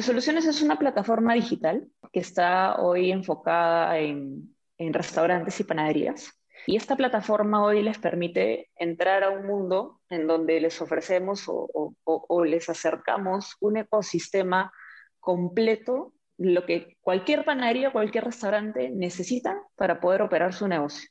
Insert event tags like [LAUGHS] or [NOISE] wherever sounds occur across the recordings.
Soluciones es una plataforma digital que está hoy enfocada en, restaurantes y panaderías. Y esta plataforma hoy les permite entrar a un mundo en donde les ofrecemos o, les acercamos un ecosistema completo, lo que cualquier panadería o cualquier restaurante necesita para poder operar su negocio.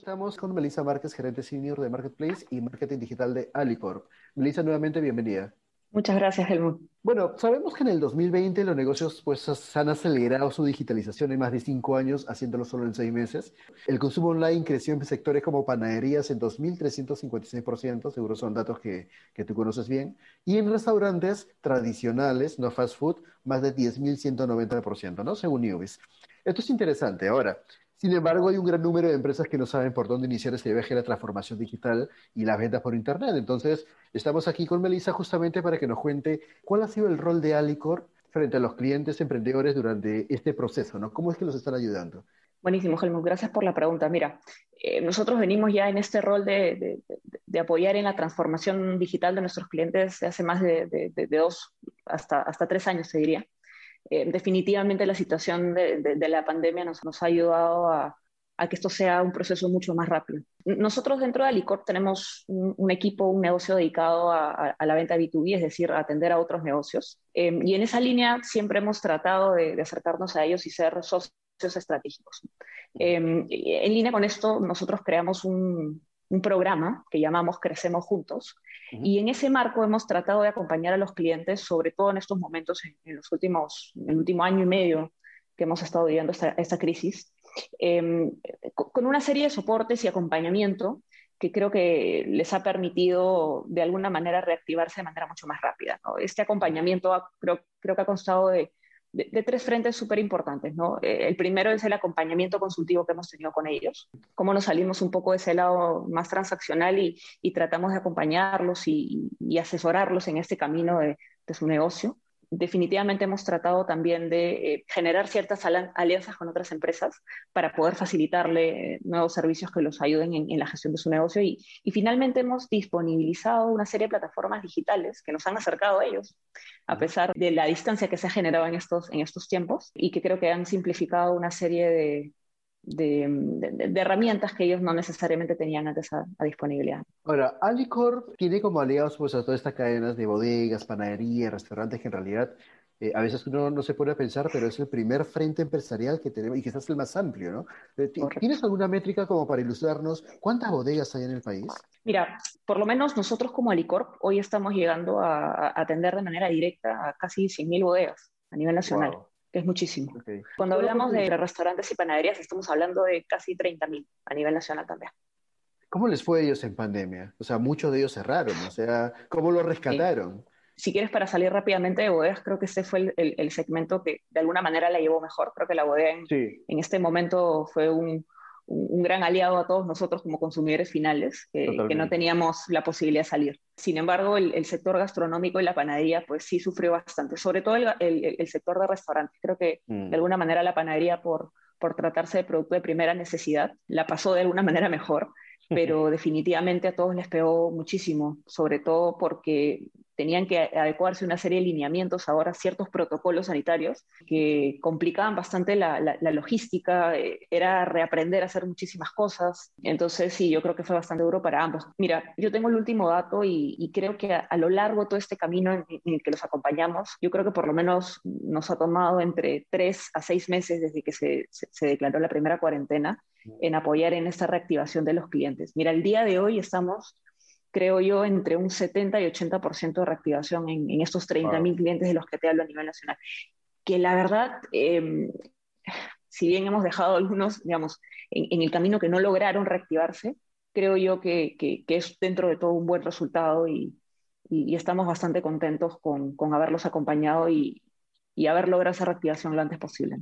Estamos con Melissa Márquez, gerente senior de Marketplace y Marketing Digital de Alicorp. Melissa, nuevamente bienvenida. Muchas gracias, Helmut. Bueno, sabemos que en el 2020 los negocios pues, han acelerado su digitalización en más de cinco años, haciéndolo solo en seis meses. El consumo online creció en sectores como panaderías en 2.356%, seguro son datos que, que tú conoces bien, y en restaurantes tradicionales, no fast food, más de 10.190%, ¿no? Según Newbies. Esto es interesante. Ahora, sin embargo, hay un gran número de empresas que no saben por dónde iniciar este viaje de la transformación digital y las ventas por Internet. Entonces, estamos aquí con Melissa justamente para que nos cuente cuál ha sido el rol de Alicor frente a los clientes emprendedores durante este proceso, ¿no? ¿Cómo es que los están ayudando? Buenísimo, Helmut. Gracias por la pregunta. Mira, eh, nosotros venimos ya en este rol de, apoyar en la transformación digital de nuestros clientes hace más de, dos hasta, hasta tres años, se diría. Eh, definitivamente la situación de, la pandemia nos, ha ayudado a, que esto sea un proceso mucho más rápido. Nosotros dentro de Alicorp tenemos un, equipo, un negocio dedicado a, la venta B2B, es decir, atender a otros negocios. Eh, y en esa línea siempre hemos tratado de, acercarnos a ellos y ser socios estratégicos. Eh, en línea con esto, nosotros creamos un, un programa que llamamos Crecemos Juntos. Y en ese marco hemos tratado de acompañar a los clientes, sobre todo en estos momentos, en, los últimos, en el último año y medio que hemos estado viviendo esta, esta crisis, em, con una serie de soportes y acompañamiento que creo que les ha permitido de alguna manera reactivarse de manera mucho más rápida. Este acompañamiento creo, creo que ha constado de de, tres frentes súper importantes. ¿no? Eh, el primero es el acompañamiento consultivo que hemos tenido con ellos, cómo nos salimos un poco de ese lado más transaccional y, tratamos de acompañarlos y, asesorarlos en este camino de, su negocio. Definitivamente hemos tratado también de eh, generar ciertas alianzas con otras empresas para poder facilitarle eh, nuevos servicios que los ayuden en, la gestión de su negocio. Y, y, finalmente hemos disponibilizado una serie de plataformas digitales que nos han acercado a ellos a pesar de la distancia que se ha generado en estos, en estos tiempos y que creo que han simplificado una serie de, de, herramientas que ellos no necesariamente tenían antes a, disponibilidad. Ahora, Alicorp tiene como aliados pues, a todas estas cadenas de bodegas, panaderías, restaurantes que en realidad eh, a veces uno no se pone a pensar, pero es el primer frente empresarial que tenemos y quizás el más amplio, ¿no? Eh, ¿Tienes alguna métrica como para ilustrarnos cuántas bodegas hay en el país? Mira, por lo menos nosotros como Alicorp hoy estamos llegando a, atender de manera directa a casi 100.000 bodegas a nivel nacional. Que es muchísimo. Cuando hablamos de restaurantes y panaderías, estamos hablando de casi 30.000 a nivel nacional también. ¿Cómo les fue a ellos en pandemia? O sea, muchos de ellos cerraron, o sea, ¿cómo lo rescataron? si quieres, para salir rápidamente de bodegas, creo que ese fue el, segmento que de alguna manera la llevó mejor. Creo que la bodega en, este momento fue un, gran aliado a todos nosotros como consumidores finales, que, no teníamos la posibilidad de salir. Sin embargo, el, sector gastronómico y la panadería, pues sí sufrió bastante, sobre todo el, sector de restaurantes. Creo que de mm. alguna manera la panadería, por, por tratarse de producto de primera necesidad, la pasó de alguna [LAUGHS] manera mejor pero [LAUGHS] definitivamente a todos les pegó muchísimo, sobre todo porque tenían que adecuarse una serie de lineamientos ahora, ciertos protocolos sanitarios que complicaban bastante la, logística, eh, era reaprender a hacer muchísimas cosas. Entonces, sí, yo creo que fue bastante duro para ambos. Mira, yo tengo el último dato y, creo que a, lo largo de todo este camino en, el que los acompañamos, yo creo que por lo menos nos ha tomado entre tres a seis meses desde que se, se declaró la primera cuarentena en apoyar en esta reactivación de los clientes. Mira, el día de hoy estamos creo yo, entre un 70 y 80% de reactivación en, estos 30.000 clientes de los que te hablo a nivel nacional. Que la verdad, em, si bien hemos dejado algunos, digamos, en, el camino que no lograron reactivarse, creo yo que, que, es dentro de todo un buen resultado y, y, estamos bastante contentos con, con haberlos acompañado y, y haber logrado esa reactivación lo antes posible.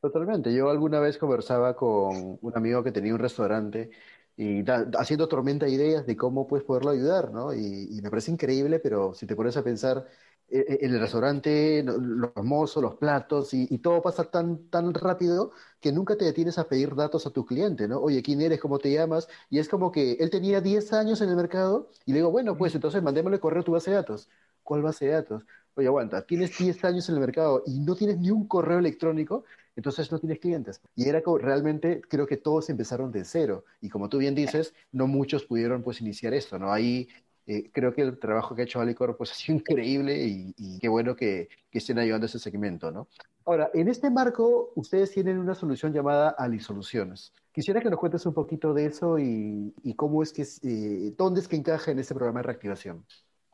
Totalmente. Yo alguna vez conversaba con un amigo que tenía un restaurante y haciendo tormenta de ideas de cómo puedes poderlo ayudar, ¿no? Y, me parece increíble, pero si te pones a pensar eh, eh, en el restaurante, los mozos, los platos, y, todo pasa tan, tan rápido que nunca te detienes a pedir datos a tu cliente, ¿no? Oye, ¿quién eres? ¿Cómo te llamas? Y es como que él tenía 10 años en el mercado y le digo, bueno, pues entonces mandémosle correo a tu base de datos. ¿Cuál base de datos? Oye, aguanta, tienes 10 años en el mercado y no tienes ni un correo electrónico, entonces no tienes clientes. Y era realmente, creo que todos empezaron de cero. Y como tú bien dices, no muchos pudieron pues iniciar esto, ¿no? Ahí eh, creo que el trabajo que ha hecho Alicor pues [LAUGHS] ha sido increíble y, qué bueno que, estén ayudando a ese segmento, ¿no? Ahora, en este marco, ustedes tienen una solución llamada Ali Soluciones. Quisiera que nos cuentes un poquito de eso y, cómo es que, eh, dónde es que encaja en este programa de reactivación.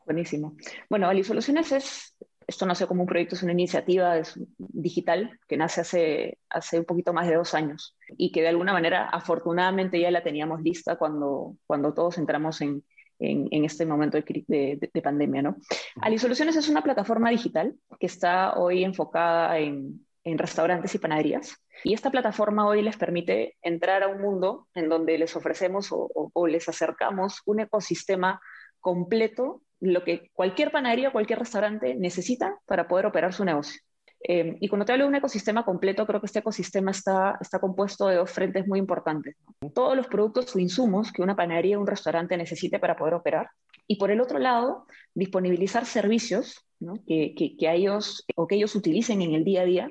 Buenísimo. Bueno, Ali Soluciones es esto nace como un proyecto, es una iniciativa digital que nace hace, hace un poquito más de dos años y que de alguna manera afortunadamente ya la teníamos lista cuando, cuando todos entramos en, en, este momento de, de, pandemia. ¿no? Ali Soluciones es una plataforma digital que está hoy enfocada en, en restaurantes y panaderías. Y esta plataforma hoy les permite entrar a un mundo en donde les ofrecemos o, o les acercamos un ecosistema completo lo que cualquier panadería o cualquier restaurante necesita para poder operar su negocio. Eh, y cuando te hablo de un ecosistema completo, creo que este ecosistema está, está compuesto de dos frentes muy importantes. Todos los productos o insumos que una panadería o un restaurante necesite para poder operar. Y por el otro lado, disponibilizar servicios que, que, ellos o que ellos utilicen en el día a día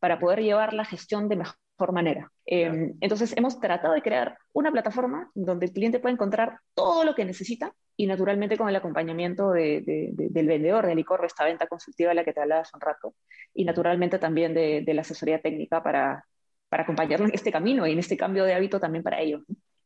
para poder llevar la gestión de mejor manera. Eh, entonces, hemos tratado de crear una plataforma donde el cliente puede encontrar todo lo que necesita y naturalmente con el acompañamiento de, del vendedor de licor, esta venta consultiva de la que te hablaba hace un rato, y naturalmente también de, la asesoría técnica para, para acompañarlo en este camino y en este cambio de hábito también para ellos.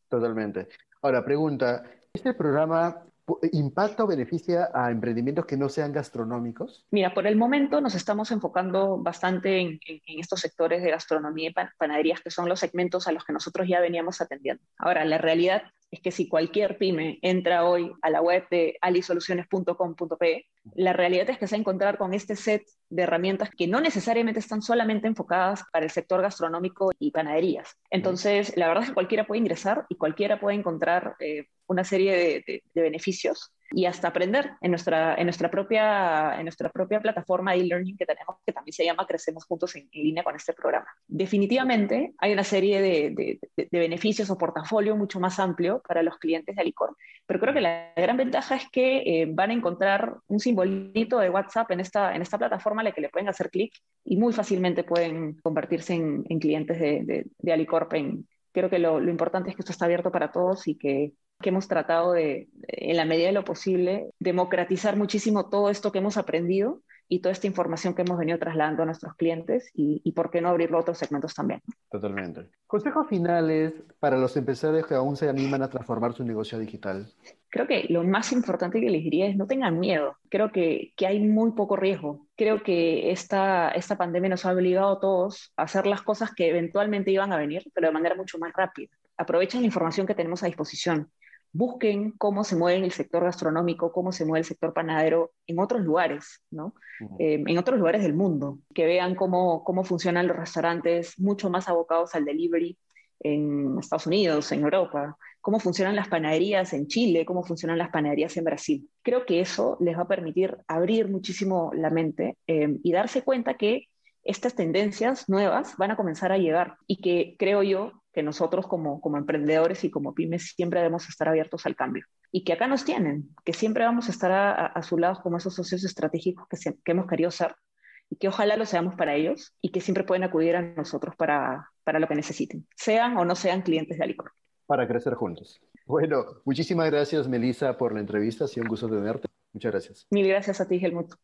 Totalmente. Ahora, pregunta, ¿este programa impacta o beneficia a emprendimientos que no sean gastronómicos? Mira, por el momento nos estamos enfocando bastante en, estos sectores de gastronomía y panaderías, que son los segmentos a los que nosotros ya veníamos atendiendo. Ahora, la realidad es que si cualquier pyme entra hoy a la web de alisoluciones.com.pe, la realidad es que se va a encontrar con este set de herramientas que no necesariamente están solamente enfocadas para el sector gastronómico y panaderías. Entonces, la verdad es que cualquiera puede ingresar y cualquiera puede encontrar eh, una serie de, beneficios y hasta aprender en nuestra, en nuestra, propia, en nuestra propia plataforma de e-learning que tenemos, que también se llama Crecemos Juntos en, línea con este programa. Definitivamente hay una serie de, de, beneficios o portafolio mucho más amplio para los clientes de Alicor, pero creo que la gran ventaja es que eh, van a encontrar un simbolito de WhatsApp en esta, en esta plataforma a la que le pueden hacer clic y muy fácilmente pueden convertirse en, en clientes de, Alicorp. creo que lo importante es que esto está abierto para todos y que que hemos tratado de, en la medida de lo posible, democratizar muchísimo todo esto que hemos aprendido y toda esta información que hemos venido trasladando a nuestros clientes y, por qué no abrirlo a otros segmentos también. Totalmente. Consejos finales para los empresarios que aún se animan a transformar su negocio digital. Creo que lo más importante que les diría es no tengan miedo. Creo que, que hay muy poco riesgo. Creo que esta, esta pandemia nos ha obligado a todos a hacer las cosas que eventualmente iban a venir, pero de manera mucho más rápida. Aprovechen la información que tenemos a disposición busquen cómo se mueve el sector gastronómico, cómo se mueve el sector panadero en otros lugares, ¿no? Eh, en otros lugares del mundo, que vean cómo, cómo funcionan los restaurantes mucho más abocados al delivery en Estados Unidos, en Europa, cómo funcionan las panaderías en Chile, cómo funcionan las panaderías en Brasil. Creo que eso les va a permitir abrir muchísimo la mente eh, y darse cuenta que estas tendencias nuevas van a comenzar a llegar y que creo yo que nosotros como, como emprendedores y como pymes siempre debemos estar abiertos al cambio. Y que acá nos tienen, que siempre vamos a estar a, su lado como esos socios estratégicos que, que, hemos querido ser y que ojalá lo seamos para ellos y que siempre pueden acudir a nosotros para, para lo que necesiten, sean o no sean clientes de Alicor. Para crecer juntos. Bueno, muchísimas gracias Melissa por la entrevista, ha sido un gusto tenerte. Muchas gracias. Mil gracias a ti, Helmut.